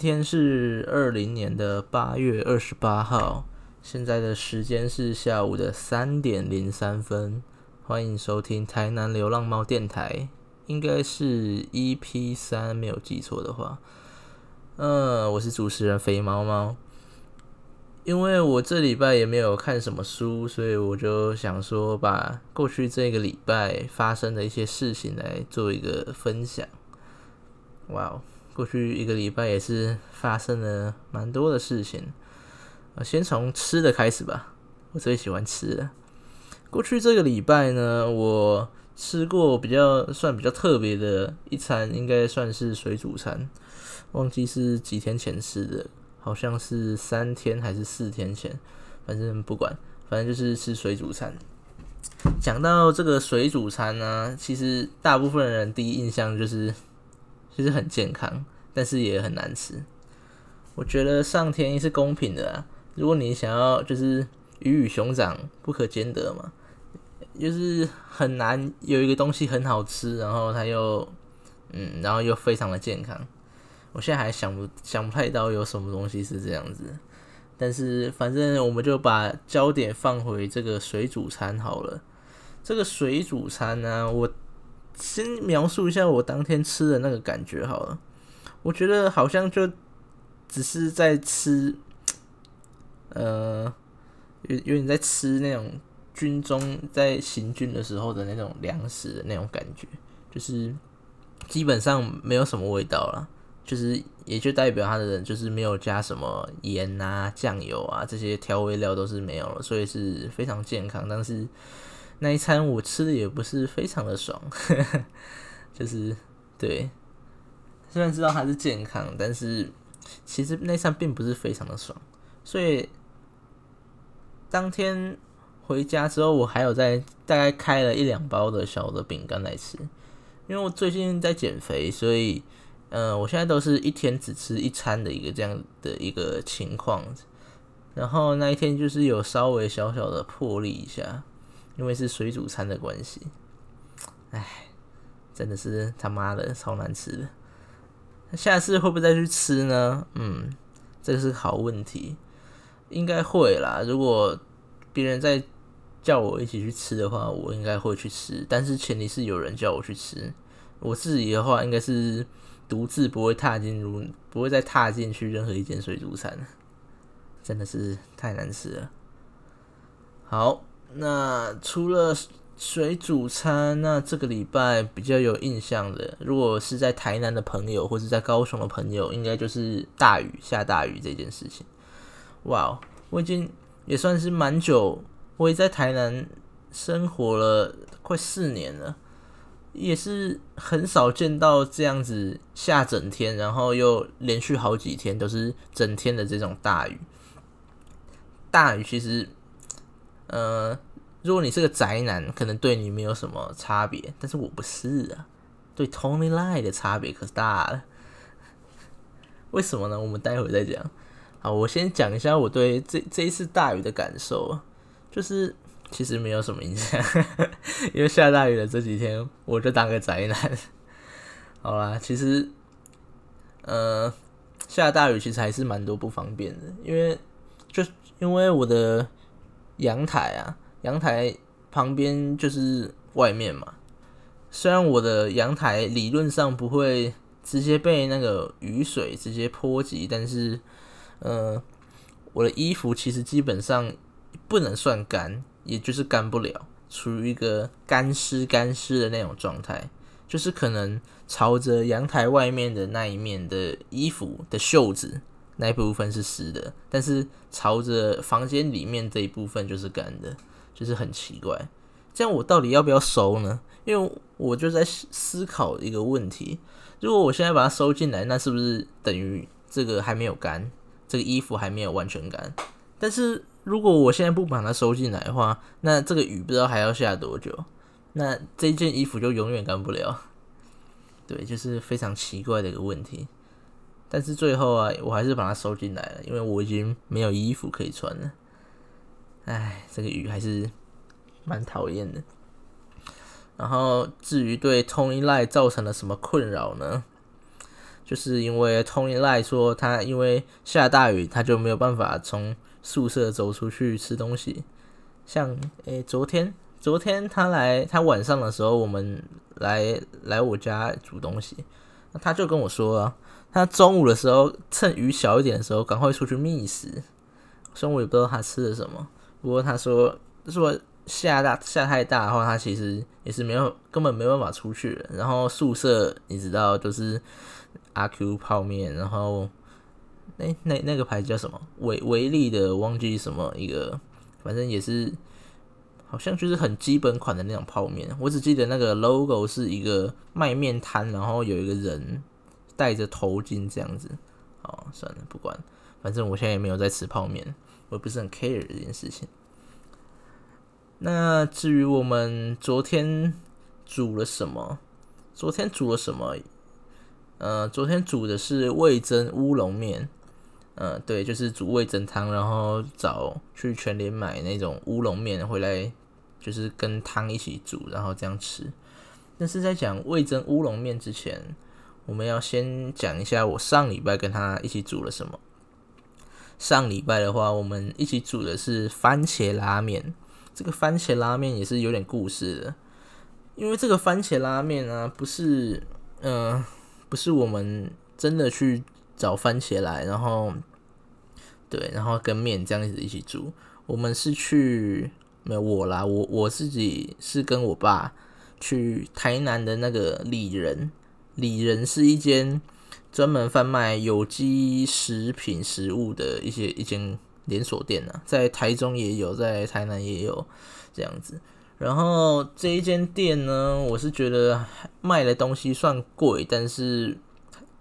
今天是二零年的八月二十八号，现在的时间是下午的三点零三分。欢迎收听台南流浪猫电台，应该是 EP 三，没有记错的话。嗯，我是主持人肥猫猫。因为我这礼拜也没有看什么书，所以我就想说，把过去这个礼拜发生的一些事情来做一个分享。哇哦！过去一个礼拜也是发生了蛮多的事情，呃，先从吃的开始吧。我最喜欢吃的。过去这个礼拜呢，我吃过比较算比较特别的一餐，应该算是水煮餐。忘记是几天前吃的，好像是三天还是四天前，反正不管，反正就是吃水煮餐。讲到这个水煮餐呢，其实大部分人第一印象就是。其实很健康，但是也很难吃。我觉得上天是公平的！如果你想要就是鱼与熊掌不可兼得嘛，就是很难有一个东西很好吃，然后它又嗯，然后又非常的健康。我现在还想不想不太到有什么东西是这样子。但是反正我们就把焦点放回这个水煮餐好了。这个水煮餐呢，我。先描述一下我当天吃的那个感觉好了，我觉得好像就只是在吃，呃，有有点在吃那种军中在行军的时候的那种粮食的那种感觉，就是基本上没有什么味道了，就是也就代表他的人就是没有加什么盐啊、酱油啊这些调味料都是没有了，所以是非常健康，但是。那一餐我吃的也不是非常的爽，就是对，虽然知道它是健康，但是其实那餐并不是非常的爽，所以当天回家之后，我还有在大概开了一两包的小的饼干来吃，因为我最近在减肥，所以嗯，我现在都是一天只吃一餐的一个这样的一个情况，然后那一天就是有稍微小小的破例一下。因为是水煮餐的关系，唉，真的是他妈的超难吃的。下次会不会再去吃呢？嗯，这个是好问题，应该会啦。如果别人在叫我一起去吃的话，我应该会去吃。但是前提是有人叫我去吃。我自己的话，应该是独自不会踏进入，不会再踏进去任何一间水煮餐。真的是太难吃了。好。那除了水煮餐，那这个礼拜比较有印象的，如果是在台南的朋友或者在高雄的朋友，应该就是大雨下大雨这件事情。哇，我已经也算是蛮久，我也在台南生活了快四年了，也是很少见到这样子下整天，然后又连续好几天都是整天的这种大雨。大雨其实。呃，如果你是个宅男，可能对你没有什么差别，但是我不是啊，对 Tony Lie 的差别可大了。为什么呢？我们待会再讲。好，我先讲一下我对这这一次大雨的感受，就是其实没有什么影响，因为下大雨的这几天，我就当个宅男。好啦，其实，呃，下大雨其实还是蛮多不方便的，因为就因为我的。阳台啊，阳台旁边就是外面嘛。虽然我的阳台理论上不会直接被那个雨水直接泼及，但是，呃，我的衣服其实基本上不能算干，也就是干不了，处于一个干湿干湿的那种状态，就是可能朝着阳台外面的那一面的衣服的袖子。那一部分是湿的，但是朝着房间里面这一部分就是干的，就是很奇怪。这样我到底要不要收呢？因为我就在思考一个问题：如果我现在把它收进来，那是不是等于这个还没有干，这个衣服还没有完全干？但是如果我现在不把它收进来的话，那这个雨不知道还要下多久，那这件衣服就永远干不了。对，就是非常奇怪的一个问题。但是最后啊，我还是把它收进来了，因为我已经没有衣服可以穿了。唉，这个雨还是蛮讨厌的。然后至于对 Tony Lie 造成了什么困扰呢？就是因为 Tony 赖说他因为下大雨，他就没有办法从宿舍走出去吃东西。像诶，昨天昨天他来，他晚上的时候我们来来我家煮东西，他就跟我说，他中午的时候趁雨小一点的时候赶快出去觅食。虽然我也不知道他吃了什么，不过他说说下大下太大的话，他其实也是没有根本没办法出去了。然后宿舍你知道就是阿 Q 泡面，然后那那那个牌子叫什么？维维力的，忘记什么一个，反正也是好像就是很基本款的那种泡面。我只记得那个 logo 是一个卖面摊，然后有一个人戴着头巾这样子。哦，算了，不管。反正我现在也没有在吃泡面，我不是很 care 这件事情。那至于我们昨天煮了什么？昨天煮了什么？呃，昨天煮的是味增乌龙面。呃，对，就是煮味增汤，然后找去全联买那种乌龙面回来，就是跟汤一起煮，然后这样吃。但是在讲味增乌龙面之前，我们要先讲一下我上礼拜跟他一起煮了什么。上礼拜的话，我们一起煮的是番茄拉面。这个番茄拉面也是有点故事的，因为这个番茄拉面啊，不是，嗯，不是我们真的去找番茄来，然后，对，然后跟面这样子一起煮。我们是去，没有我啦，我我自己是跟我爸去台南的那个里仁，里仁是一间。专门贩卖有机食品食物的一些一间连锁店呢，在台中也有，在台南也有这样子。然后这一间店呢，我是觉得卖的东西算贵，但是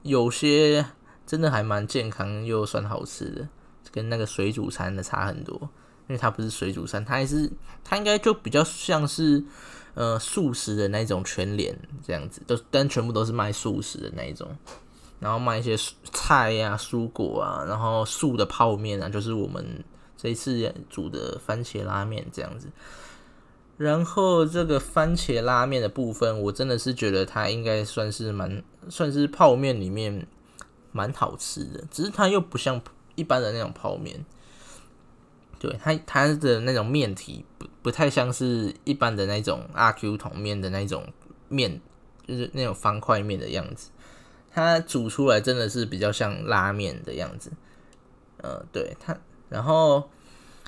有些真的还蛮健康又算好吃的，跟那个水煮餐的差很多。因为它不是水煮餐，它还是它应该就比较像是呃素食的那种全联这样子，都但全部都是卖素食的那一种。然后卖一些菜呀、蔬果啊，然后素的泡面啊，就是我们这一次煮的番茄拉面这样子。然后这个番茄拉面的部分，我真的是觉得它应该算是蛮算是泡面里面蛮好吃的，只是它又不像一般的那种泡面，对它它的那种面体不不太像是一般的那种阿 Q 桶面的那种面，就是那种方块面的样子。它煮出来真的是比较像拉面的样子，呃，对它，然后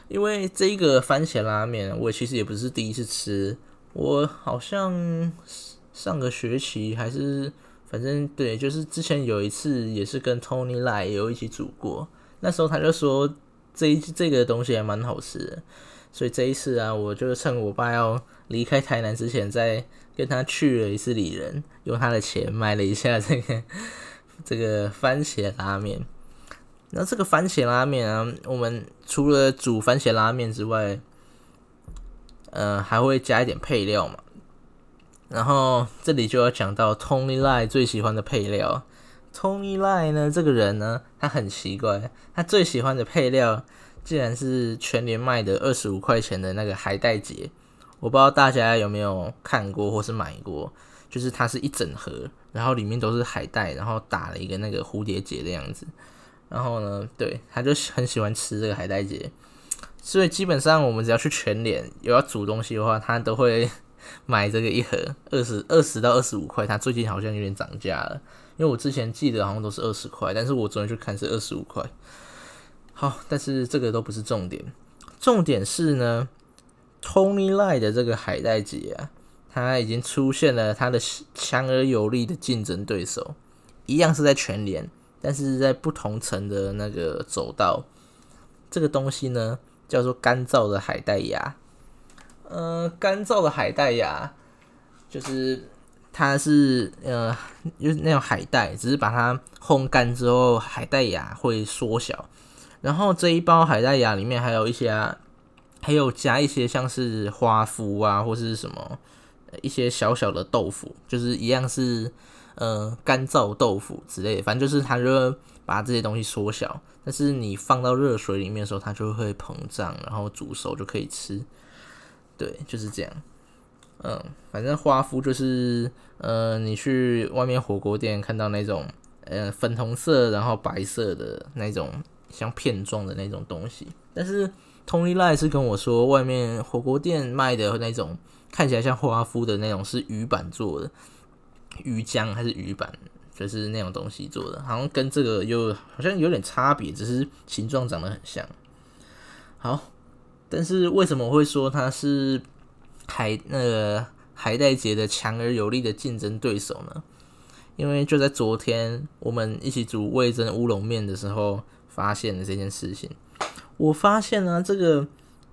因为这个番茄拉面，我其实也不是第一次吃，我好像上个学期还是反正对，就是之前有一次也是跟 Tony 来也有一起煮过，那时候他就说这这个东西还蛮好吃的，所以这一次啊，我就趁我爸要离开台南之前再。跟他去了一次里仁，用他的钱买了一下这个这个番茄拉面。那这个番茄拉面啊，我们除了煮番茄拉面之外，呃，还会加一点配料嘛。然后这里就要讲到 Tony li 最喜欢的配料。Tony Lie 呢，这个人呢，他很奇怪，他最喜欢的配料竟然是全年卖的二十五块钱的那个海带结。我不知道大家有没有看过或是买过，就是它是一整盒，然后里面都是海带，然后打了一个那个蝴蝶结的样子。然后呢，对，他就很喜欢吃这个海带结，所以基本上我们只要去全联有要煮东西的话，他都会 买这个一盒，二十二十到二十五块。他最近好像有点涨价了，因为我之前记得好像都是二十块，但是我昨天去看是二十五块。好，但是这个都不是重点，重点是呢。Tony Lie 的这个海带结啊，它已经出现了它的强而有力的竞争对手，一样是在全联，但是在不同层的那个走道。这个东西呢，叫做干燥的海带芽。呃，干燥的海带芽就是它是呃，就是那种海带，只是把它烘干之后，海带芽会缩小。然后这一包海带芽里面还有一些。还有加一些像是花麸啊，或是什么一些小小的豆腐，就是一样是呃干燥豆腐之类，反正就是它就把这些东西缩小，但是你放到热水里面的时候，它就会膨胀，然后煮熟就可以吃。对，就是这样。嗯，反正花夫就是呃，你去外面火锅店看到那种呃粉红色然后白色的那种像片状的那种东西。但是 Tony Lai 是跟我说，外面火锅店卖的那种看起来像花夫的那种是鱼板做的，鱼浆还是鱼板，就是那种东西做的，好像跟这个又好像有点差别，只是形状长得很像。好，但是为什么会说它是海那个海带节的强而有力的竞争对手呢？因为就在昨天，我们一起煮味增乌龙面的时候，发现了这件事情。我发现呢，这个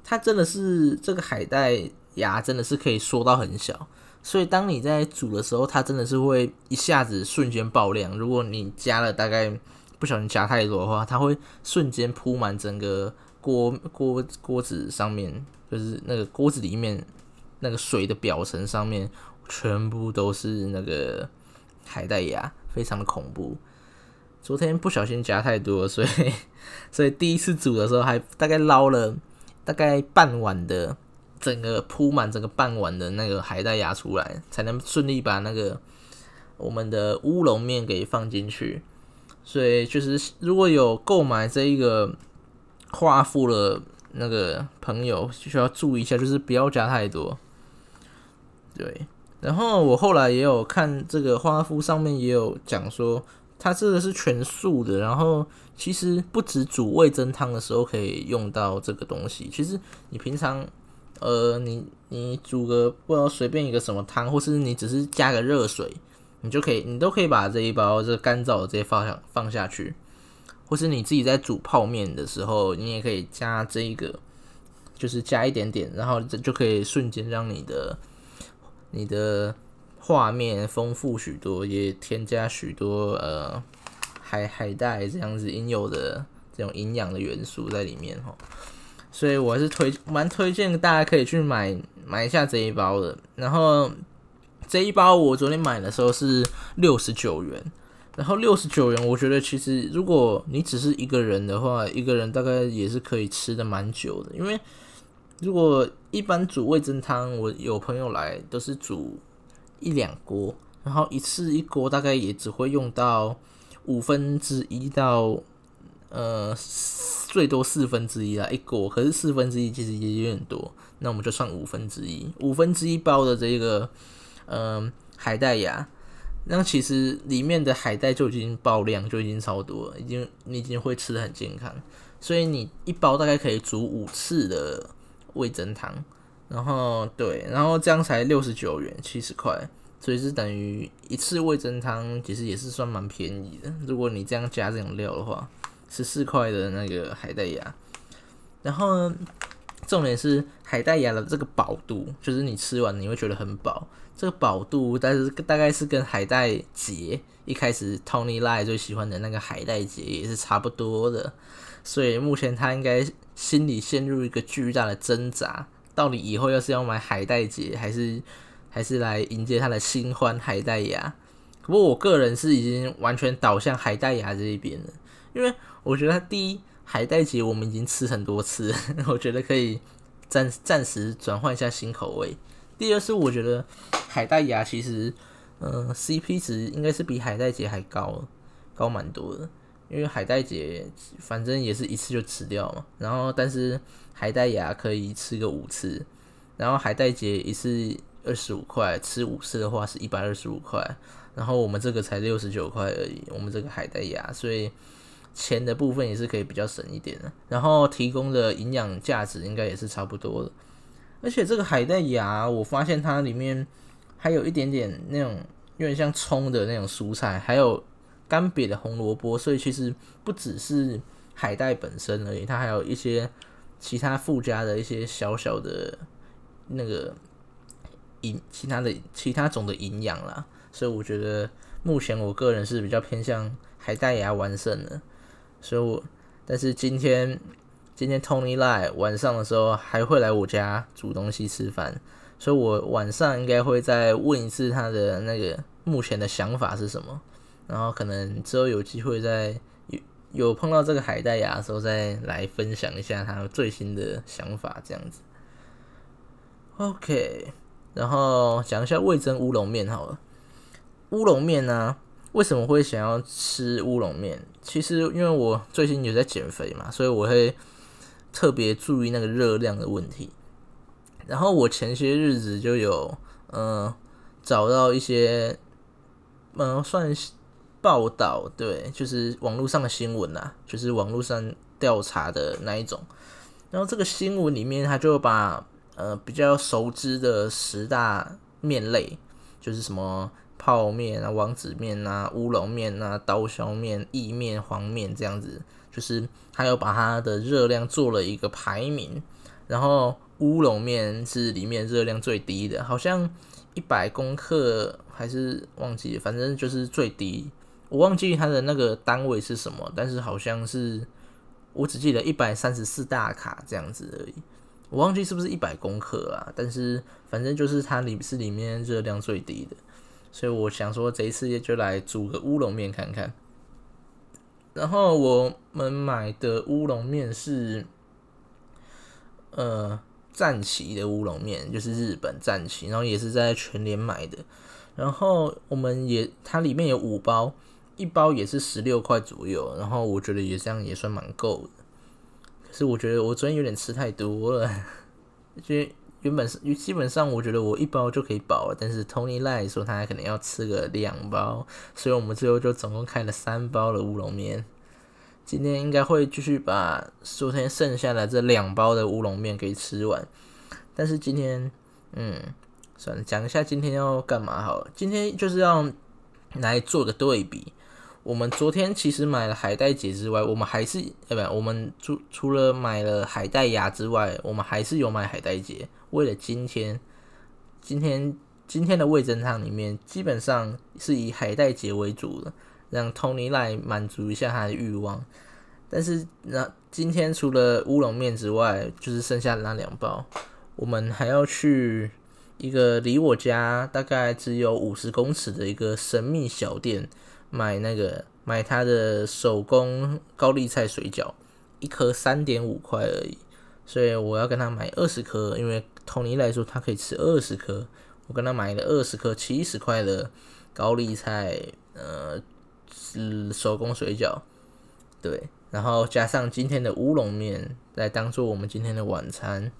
它真的是这个海带芽真的是可以缩到很小，所以当你在煮的时候，它真的是会一下子瞬间爆量。如果你加了大概不小心加太多的话，它会瞬间铺满整个锅锅锅子上面，就是那个锅子里面那个水的表层上面全部都是那个海带芽，非常的恐怖。昨天不小心加太多，所以所以第一次煮的时候还大概捞了大概半碗的整个铺满整个半碗的那个海带芽出来，才能顺利把那个我们的乌龙面给放进去。所以就是如果有购买这一个夸父的那个朋友，需要注意一下，就是不要加太多。对，然后我后来也有看这个花夫上面也有讲说。它这个是全素的，然后其实不止煮味增汤的时候可以用到这个东西。其实你平常，呃，你你煮个不知道随便一个什么汤，或是你只是加个热水，你就可以，你都可以把这一包这干燥的这些放下放下去，或是你自己在煮泡面的时候，你也可以加这一个，就是加一点点，然后这就可以瞬间让你的你的。画面丰富许多，也添加许多呃海海带这样子应有的这种营养的元素在里面哈，所以我还是推蛮推荐大家可以去买买一下这一包的。然后这一包我昨天买的时候是六十九元，然后六十九元我觉得其实如果你只是一个人的话，一个人大概也是可以吃的蛮久的，因为如果一般煮味增汤，我有朋友来都是煮。一两锅，然后一次一锅大概也只会用到五分之一到呃最多四分之一啦一锅，可是四分之一其实也有点多，那我们就算五分之一，五分之一包的这个嗯海带芽，那其实里面的海带就已经爆量，就已经超多，已经你已经会吃的很健康，所以你一包大概可以煮五次的味增汤。然后对，然后这样才六十九元，七十块，所以是等于一次味增汤，其实也是算蛮便宜的。如果你这样加这种料的话，十四块的那个海带芽。然后呢重点是海带芽的这个饱度，就是你吃完你会觉得很饱。这个饱度，但是大概是跟海带结一开始 Tony Lai 最喜欢的那个海带结也是差不多的。所以目前他应该心里陷入一个巨大的挣扎。到底以后要是要买海带节，还是还是来迎接他的新欢海带芽？不过我个人是已经完全倒向海带芽这一边了，因为我觉得第一海带节我们已经吃很多次，我觉得可以暂暂时转换一下新口味。第二是我觉得海带芽其实，嗯，CP 值应该是比海带节还高，高蛮多的。因为海带节反正也是一次就吃掉嘛，然后但是海带芽可以吃个五次，然后海带节一次二十五块，吃五次的话是一百二十五块，然后我们这个才六十九块而已，我们这个海带芽，所以钱的部分也是可以比较省一点的，然后提供的营养价值应该也是差不多的，而且这个海带芽我发现它里面还有一点点那种有点像葱的那种蔬菜，还有。干瘪的红萝卜，所以其实不只是海带本身而已，它还有一些其他附加的一些小小的那个营，其他的其他种的营养啦。所以我觉得目前我个人是比较偏向海带芽完胜的。所以我但是今天今天 Tony 来晚上的时候还会来我家煮东西吃饭，所以我晚上应该会再问一次他的那个目前的想法是什么。然后可能之后有机会再有有碰到这个海带芽的时候，再来分享一下他最新的想法，这样子。OK，然后讲一下味增乌龙面好了。乌龙面呢，为什么会想要吃乌龙面？其实因为我最近有在减肥嘛，所以我会特别注意那个热量的问题。然后我前些日子就有嗯找到一些嗯算报道，对，就是网络上的新闻啊，就是网络上调查的那一种。然后这个新闻里面，他就把呃比较熟知的十大面类，就是什么。泡面啊，王子面啊，乌龙面啊，刀削面、意面、黄面这样子，就是他有把它的热量做了一个排名，然后乌龙面是里面热量最低的，好像一百公克还是忘记，反正就是最低，我忘记它的那个单位是什么，但是好像是我只记得一百三十四大卡这样子而已，我忘记是不是一百公克啊，但是反正就是它里是里面热量最低的。所以我想说，这一次也就来煮个乌龙面看看。然后我们买的乌龙面是，呃，战旗的乌龙面，就是日本战旗，然后也是在全联买的。然后我们也，它里面有五包，一包也是十六块左右。然后我觉得也这样也算蛮够的。可是我觉得我昨天有点吃太多了，就。原本是，基本上我觉得我一包就可以饱，但是 Tony Lie 说他可能要吃个两包，所以我们最后就总共开了三包的乌龙面。今天应该会继续把昨天剩下的这两包的乌龙面给吃完，但是今天，嗯，算了，讲一下今天要干嘛好了。今天就是要来做个对比。我们昨天其实买了海带结之外，我们还是呃不，我们除除了买了海带芽之外，我们还是有买海带结。为了今天，今天今天的味噌汤里面基本上是以海带结为主的，让 Tony 来满足一下他的欲望。但是那今天除了乌龙面之外，就是剩下的那两包，我们还要去一个离我家大概只有五十公尺的一个神秘小店。买那个买他的手工高丽菜水饺，一颗三点五块而已，所以我要跟他买二十颗，因为 Tony 来说他可以吃二十颗，我跟他买了二十颗七十块的高丽菜，呃，手工水饺，对，然后加上今天的乌龙面来当做我们今天的晚餐。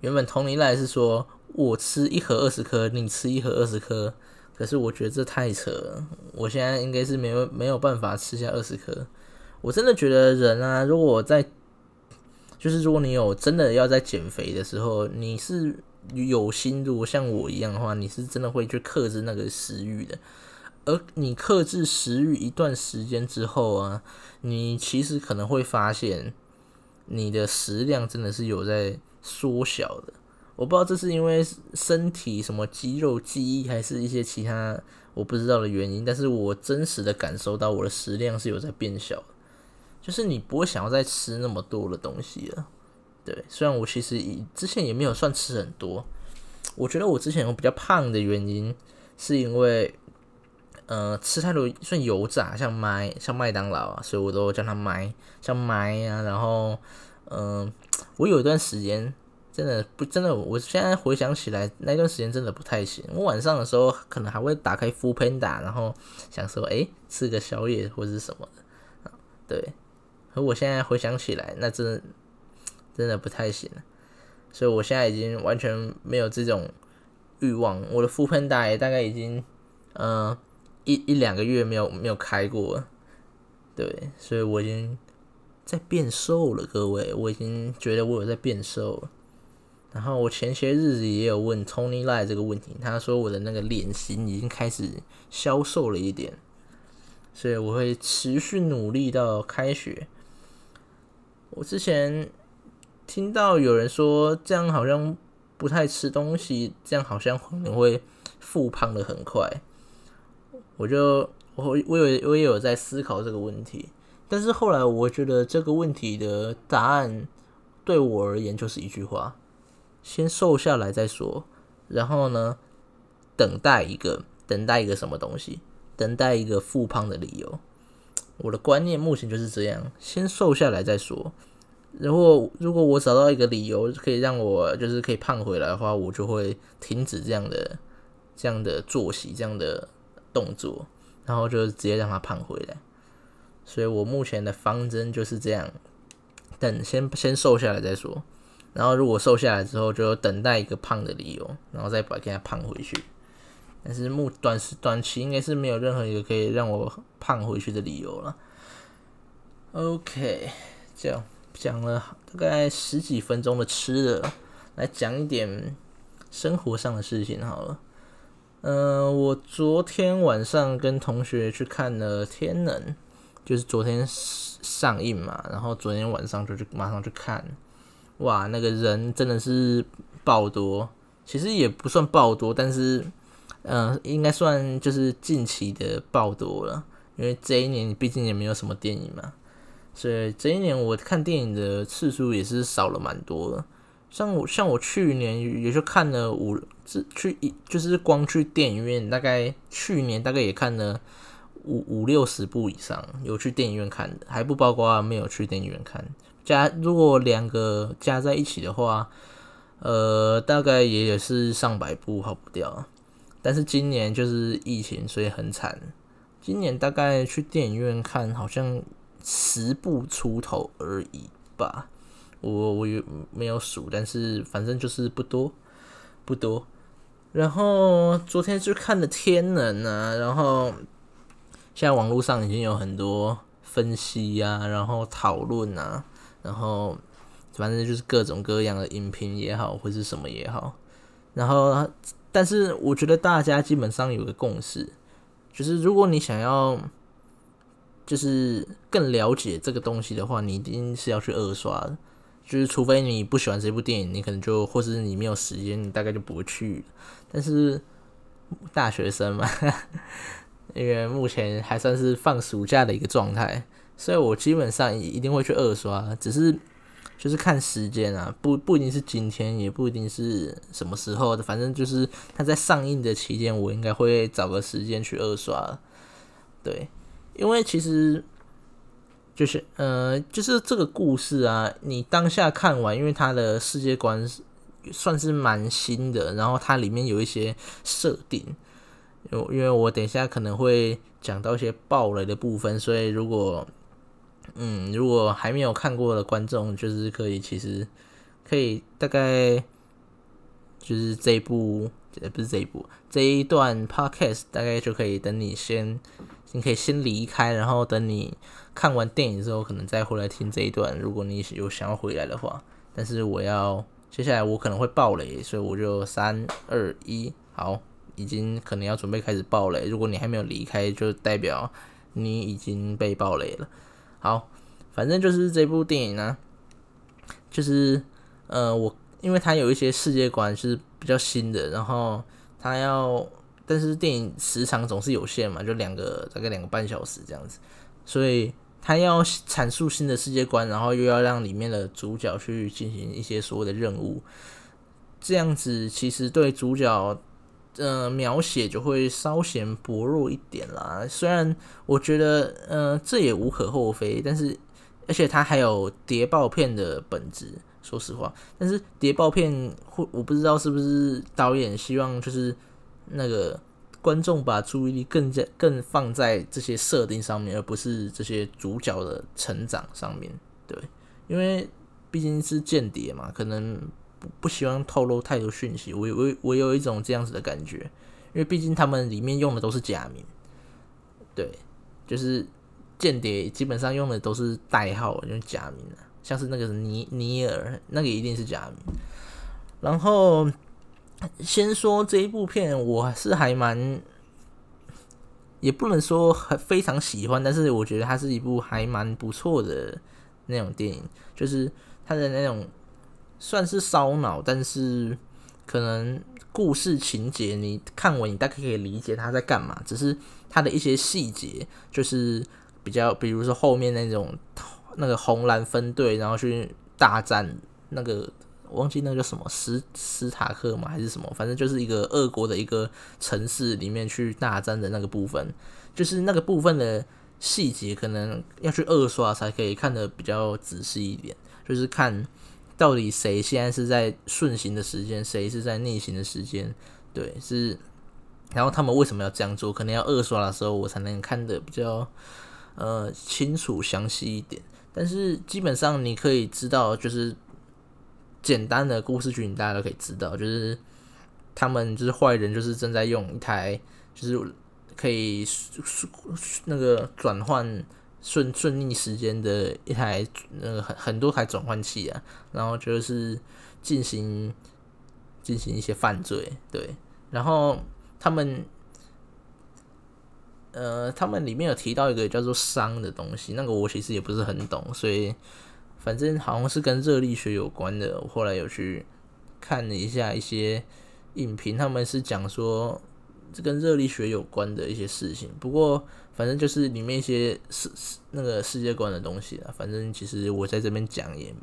原本 Tony 来是说我吃一盒二十颗，你吃一盒二十颗。可是我觉得这太扯了，我现在应该是没有没有办法吃下二十颗。我真的觉得人啊，如果在就是如果你有真的要在减肥的时候，你是有心，如果像我一样的话，你是真的会去克制那个食欲的。而你克制食欲一段时间之后啊，你其实可能会发现你的食量真的是有在缩小的。我不知道这是因为身体什么肌肉记忆，还是一些其他我不知道的原因，但是我真实的感受到我的食量是有在变小，就是你不会想要再吃那么多的东西了。对，虽然我其实以之前也没有算吃很多，我觉得我之前有比较胖的原因，是因为呃吃太多算油炸，像麦像麦当劳啊，所以我都叫它麦，像麦啊，然后嗯，我有一段时间。真的不真的，我现在回想起来，那段时间真的不太行。我晚上的时候可能还会打开 Food Panda，然后想说，哎，吃个宵夜或者是什么的。对，可我现在回想起来，那真的真的不太行了。所以我现在已经完全没有这种欲望。我的 Food Panda 也大概已经，嗯，一一两个月没有没有开过了。对，所以我已经在变瘦了，各位，我已经觉得我有在变瘦了。然后我前些日子也有问 Tony Lie 这个问题，他说我的那个脸型已经开始消瘦了一点，所以我会持续努力到开学。我之前听到有人说这样好像不太吃东西，这样好像可能会复胖的很快。我就我我有我也有在思考这个问题，但是后来我觉得这个问题的答案对我而言就是一句话。先瘦下来再说，然后呢，等待一个等待一个什么东西，等待一个复胖的理由。我的观念目前就是这样，先瘦下来再说。然后如果我找到一个理由可以让我就是可以胖回来的话，我就会停止这样的这样的作息这样的动作。然后就直接让它胖回来。所以我目前的方针就是这样，等先先瘦下来再说。然后如果瘦下来之后，就等待一个胖的理由，然后再把给它胖回去。但是目短时短期应该是没有任何一个可以让我胖回去的理由了。OK，这样讲了大概十几分钟的吃的，来讲一点生活上的事情好了。嗯，我昨天晚上跟同学去看了《天能》，就是昨天上映嘛，然后昨天晚上就去马上去看。哇，那个人真的是爆多，其实也不算爆多，但是。嗯，应该算就是近期的爆多了，因为这一年你毕竟也没有什么电影嘛，所以这一年我看电影的次数也是少了蛮多的。像我像我去年也就看了五，去一就是光去电影院，大概去年大概也看了五五六十部以上，有去电影院看的，还不包括没有去电影院看。加如果两个加在一起的话，呃，大概也是上百部跑不掉。但是今年就是疫情，所以很惨。今年大概去电影院看，好像十部出头而已吧。我我也没有数，但是反正就是不多不多。然后昨天去看的《天能》啊，然后现在网络上已经有很多分析呀，然后讨论啊，然后反正就是各种各样的影评也好，或是什么也好，然后。但是我觉得大家基本上有个共识，就是如果你想要就是更了解这个东西的话，你一定是要去二刷的。就是除非你不喜欢这部电影，你可能就或是你没有时间，你大概就不会去。但是大学生嘛，因为目前还算是放暑假的一个状态，所以我基本上一定会去二刷，只是。就是看时间啊，不不一定是今天，也不一定是什么时候的，反正就是它在上映的期间，我应该会找个时间去二刷。对，因为其实就是呃，就是这个故事啊，你当下看完，因为它的世界观算是蛮新的，然后它里面有一些设定，因因为我等一下可能会讲到一些暴雷的部分，所以如果嗯，如果还没有看过的观众，就是可以，其实可以大概就是这一部，呃，不是这一部，这一段 podcast 大概就可以等你先，你可以先离开，然后等你看完电影之后，可能再回来听这一段。如果你有想要回来的话，但是我要接下来我可能会爆雷，所以我就三二一，好，已经可能要准备开始爆雷。如果你还没有离开，就代表你已经被爆雷了。好，反正就是这部电影呢，就是呃，我因为它有一些世界观是比较新的，然后它要，但是电影时长总是有限嘛，就两个大概两个半小时这样子，所以它要阐述新的世界观，然后又要让里面的主角去进行一些所谓的任务，这样子其实对主角。呃，描写就会稍显薄弱一点啦。虽然我觉得，呃，这也无可厚非，但是，而且它还有谍报片的本质。说实话，但是谍报片会，我不知道是不是导演希望就是那个观众把注意力更加更放在这些设定上面，而不是这些主角的成长上面。对，因为毕竟是间谍嘛，可能。不不希望透露太多讯息，我我我有一种这样子的感觉，因为毕竟他们里面用的都是假名，对，就是间谍基本上用的都是代号，用假名像是那个尼尼尔，那个一定是假名。然后先说这一部片，我是还蛮，也不能说很非常喜欢，但是我觉得它是一部还蛮不错的那种电影，就是它的那种。算是烧脑，但是可能故事情节你看完，你大概可以理解他在干嘛。只是他的一些细节，就是比较，比如说后面那种那个红蓝分队，然后去大战那个忘记那个叫什么斯斯塔克嘛，还是什么，反正就是一个俄国的一个城市里面去大战的那个部分，就是那个部分的细节，可能要去二刷才可以看得比较仔细一点，就是看。到底谁现在是在顺行的时间，谁是在逆行的时间？对，是然后他们为什么要这样做？可能要二刷的时候我才能看得比较呃清楚详细一点。但是基本上你可以知道，就是简单的故事剧情大家都可以知道，就是他们就是坏人，就是正在用一台就是可以那个转换顺顺逆时间的一台那个很很多台转换器啊，然后就是进行进行一些犯罪，对，然后。他们，呃，他们里面有提到一个叫做“熵”的东西，那个我其实也不是很懂，所以反正好像是跟热力学有关的。我后来有去看了一下一些影评，他们是讲说这跟热力学有关的一些事情。不过反正就是里面一些世世那个世界观的东西啊，反正其实我在这边讲也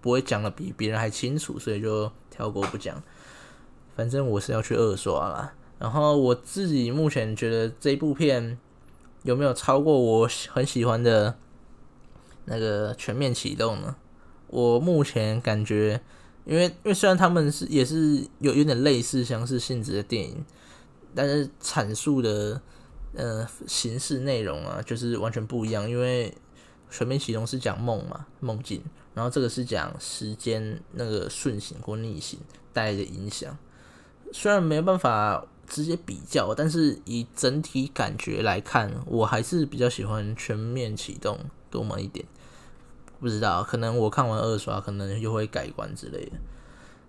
不会讲的比别人还清楚，所以就跳过不讲。反正我是要去二刷啦。然后我自己目前觉得这部片有没有超过我很喜欢的那个全面启动呢？我目前感觉，因为因为虽然他们是也是有有点类似相似性质的电影，但是阐述的呃形式内容啊，就是完全不一样。因为全面启动是讲梦嘛，梦境，然后这个是讲时间那个顺行或逆行带来的影响。虽然没有办法。直接比较，但是以整体感觉来看，我还是比较喜欢全面启动多么一点。不知道，可能我看完二刷，可能又会改观之类的。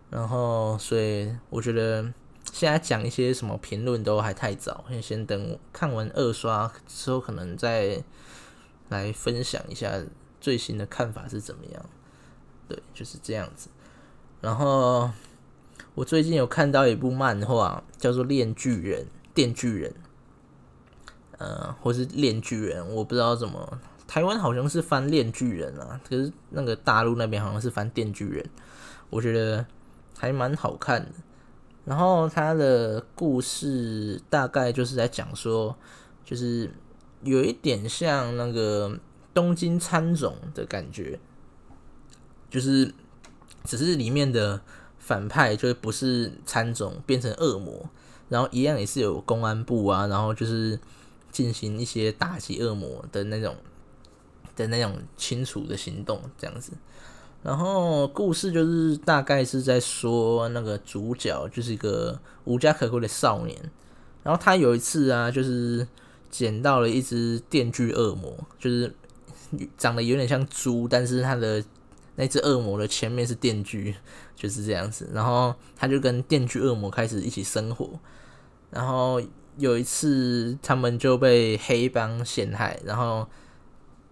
然后，所以我觉得现在讲一些什么评论都还太早，先先等看完二刷之后，可能再来分享一下最新的看法是怎么样。对，就是这样子。然后。我最近有看到一部漫画，叫做《炼巨人》《电锯人》，呃，或是《炼巨人》，我不知道怎么，台湾好像是翻《炼巨人》啊，可是那个大陆那边好像是翻《电锯人》，我觉得还蛮好看的。然后他的故事大概就是在讲说，就是有一点像那个东京参种的感觉，就是只是里面的。反派就是不是参种变成恶魔，然后一样也是有公安部啊，然后就是进行一些打击恶魔的那种的那种清除的行动这样子。然后故事就是大概是在说那个主角就是一个无家可归的少年，然后他有一次啊，就是捡到了一只电锯恶魔，就是长得有点像猪，但是他的。那只恶魔的前面是电锯，就是这样子。然后他就跟电锯恶魔开始一起生活。然后有一次，他们就被黑帮陷害，然后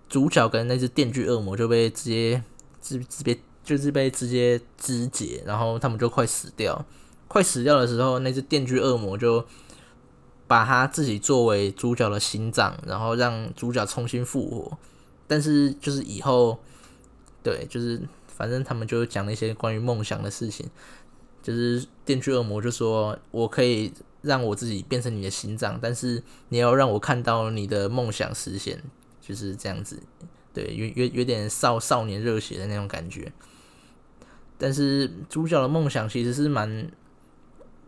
主角跟那只电锯恶魔就被直接直直接就是被直接肢解，然后他们就快死掉。快死掉的时候，那只电锯恶魔就把他自己作为主角的心脏，然后让主角重新复活。但是就是以后。对，就是反正他们就讲了一些关于梦想的事情，就是电锯恶魔就说：“我可以让我自己变成你的心脏，但是你要让我看到你的梦想实现。”就是这样子，对，有有有点少少年热血的那种感觉。但是主角的梦想其实是蛮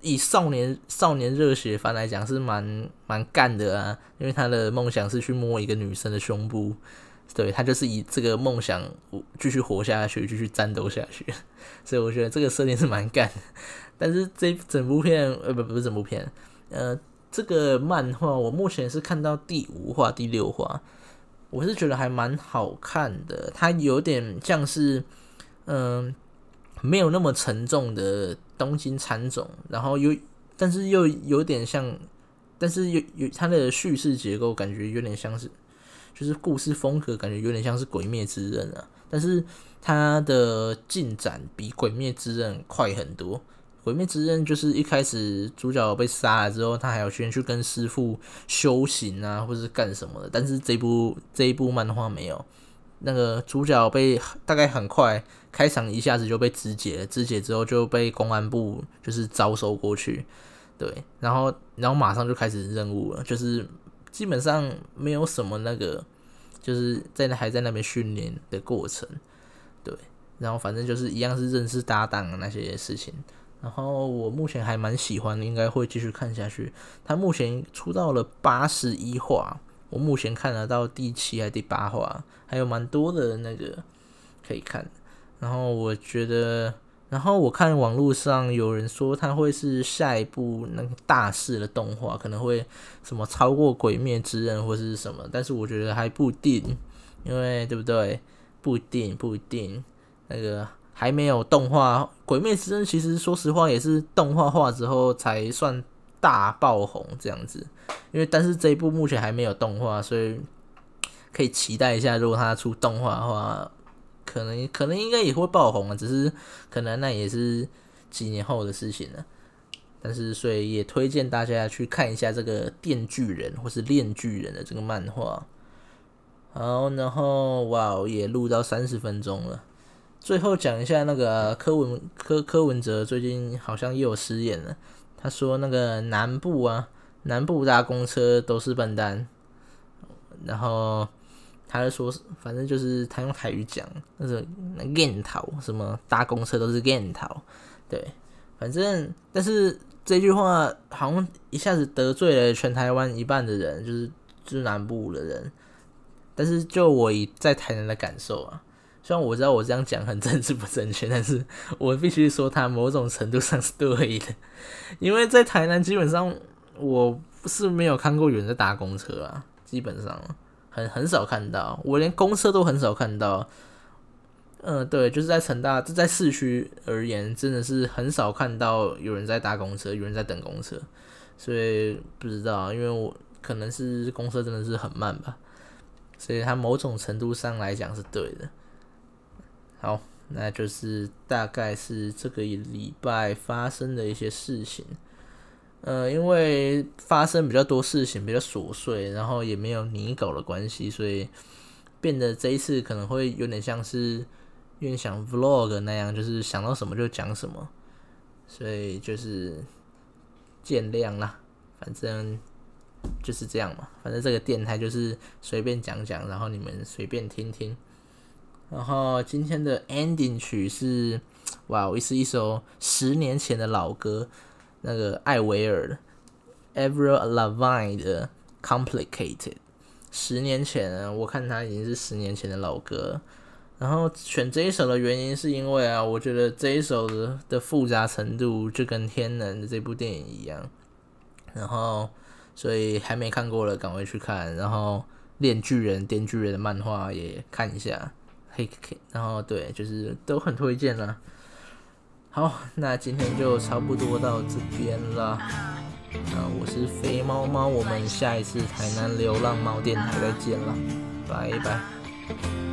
以少年少年热血番来讲是蛮蛮干的啊，因为他的梦想是去摸一个女生的胸部。对他就是以这个梦想继续活下去，继续战斗下去，所以我觉得这个设定是蛮干的。但是这整部片，呃，不，不是整部片，呃，这个漫画我目前是看到第五话、第六话，我是觉得还蛮好看的。它有点像是，嗯，没有那么沉重的东京产种，然后又，但是又有点像，但是有有它的叙事结构感觉有点像是。就是故事风格感觉有点像是《鬼灭之刃》啊，但是它的进展比《鬼灭之刃》快很多。《鬼灭之刃》就是一开始主角被杀了之后，他还要先去跟师傅修行啊，或者是干什么的。但是这部这一部漫画没有，那个主角被大概很快开场一下子就被肢解了，肢解之后就被公安部就是招收过去，对，然后然后马上就开始任务了，就是。基本上没有什么那个，就是在还在那边训练的过程，对，然后反正就是一样是认识搭档那些事情，然后我目前还蛮喜欢的，应该会继续看下去。它目前出到了八十一话，我目前看得到第七还第八话，还有蛮多的那个可以看。然后我觉得，然后我看网络上有人说它会是下一部那个大势的动画，可能会什么超过《鬼灭之刃》或是什么，但是我觉得还不定，因为对不对？不一定，不一定，那个。还没有动画《鬼灭之刃》，其实说实话也是动画化之后才算大爆红这样子。因为但是这一部目前还没有动画，所以可以期待一下，如果它出动画的话，可能可能应该也会爆红啊。只是可能那也是几年后的事情了。但是所以也推荐大家去看一下这个《电锯人》或是《炼巨人》的这个漫画。好，然后哇哦，也录到三十分钟了。最后讲一下那个柯文柯柯文哲最近好像又有失言了。他说那个南部啊，南部搭公车都是笨蛋。然后他就说，反正就是他用台语讲，那是 get 逃什么搭公车都是 get 逃。对，反正但是这句话好像一下子得罪了全台湾一半的人，就是就是南部的人。但是就我以在台南的感受啊。虽然我知道我这样讲很政治不正确，但是我必须说它某种程度上是对的，因为在台南基本上我是没有看过有人在搭公车啊，基本上很很少看到，我连公车都很少看到。嗯，对，就是在城大，就在市区而言，真的是很少看到有人在搭公车，有人在等公车，所以不知道，因为我可能是公车真的是很慢吧，所以它某种程度上来讲是对的。好，那就是大概是这个礼拜发生的一些事情。呃，因为发生比较多事情，比较琐碎，然后也没有拟稿的关系，所以变得这一次可能会有点像是有点像 vlog 那样，就是想到什么就讲什么，所以就是见谅啦。反正就是这样嘛，反正这个电台就是随便讲讲，然后你们随便听听。然后今天的 ending 曲是，哇，我是一首十年前的老歌，那个艾维尔的 Ever Lavigne 的 Complicated。十年前，我看它已经是十年前的老歌。然后选这一首的原因是因为啊，我觉得这一首的的复杂程度就跟《天能》的这部电影一样。然后，所以还没看过了，赶快去看。然后，《炼巨人》《电锯人》的漫画也看一下。嘿嘿，然后对，就是都很推荐了。好，那今天就差不多到这边了。那我是肥猫猫，我们下一次台南流浪猫电台再见了，拜拜。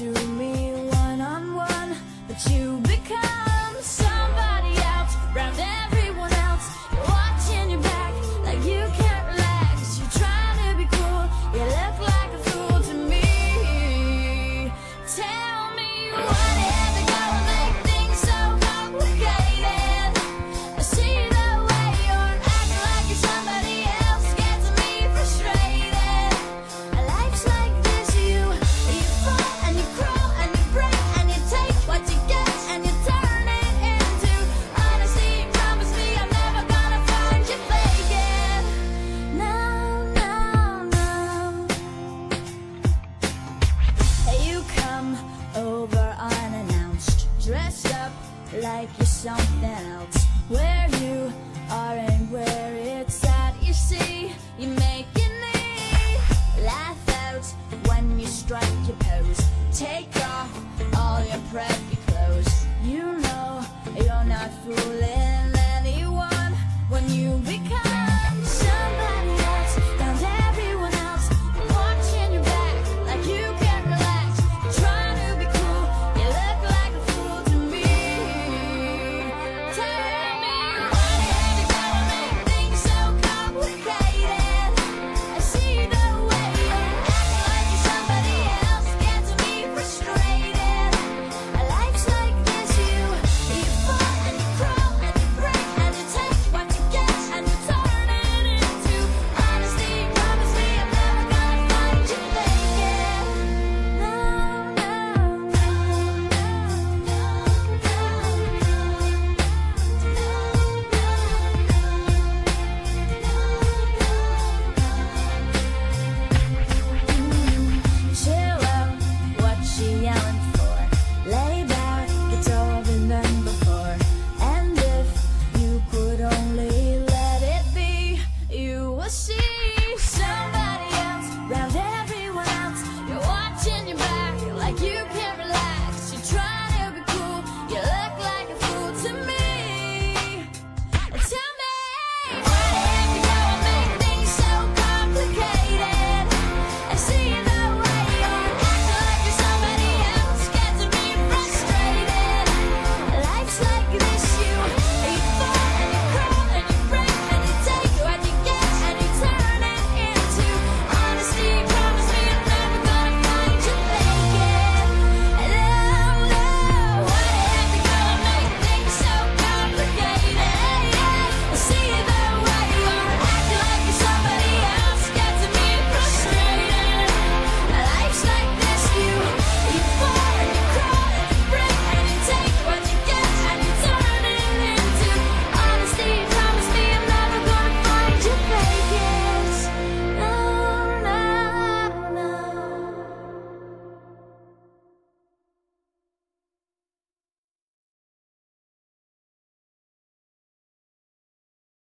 You.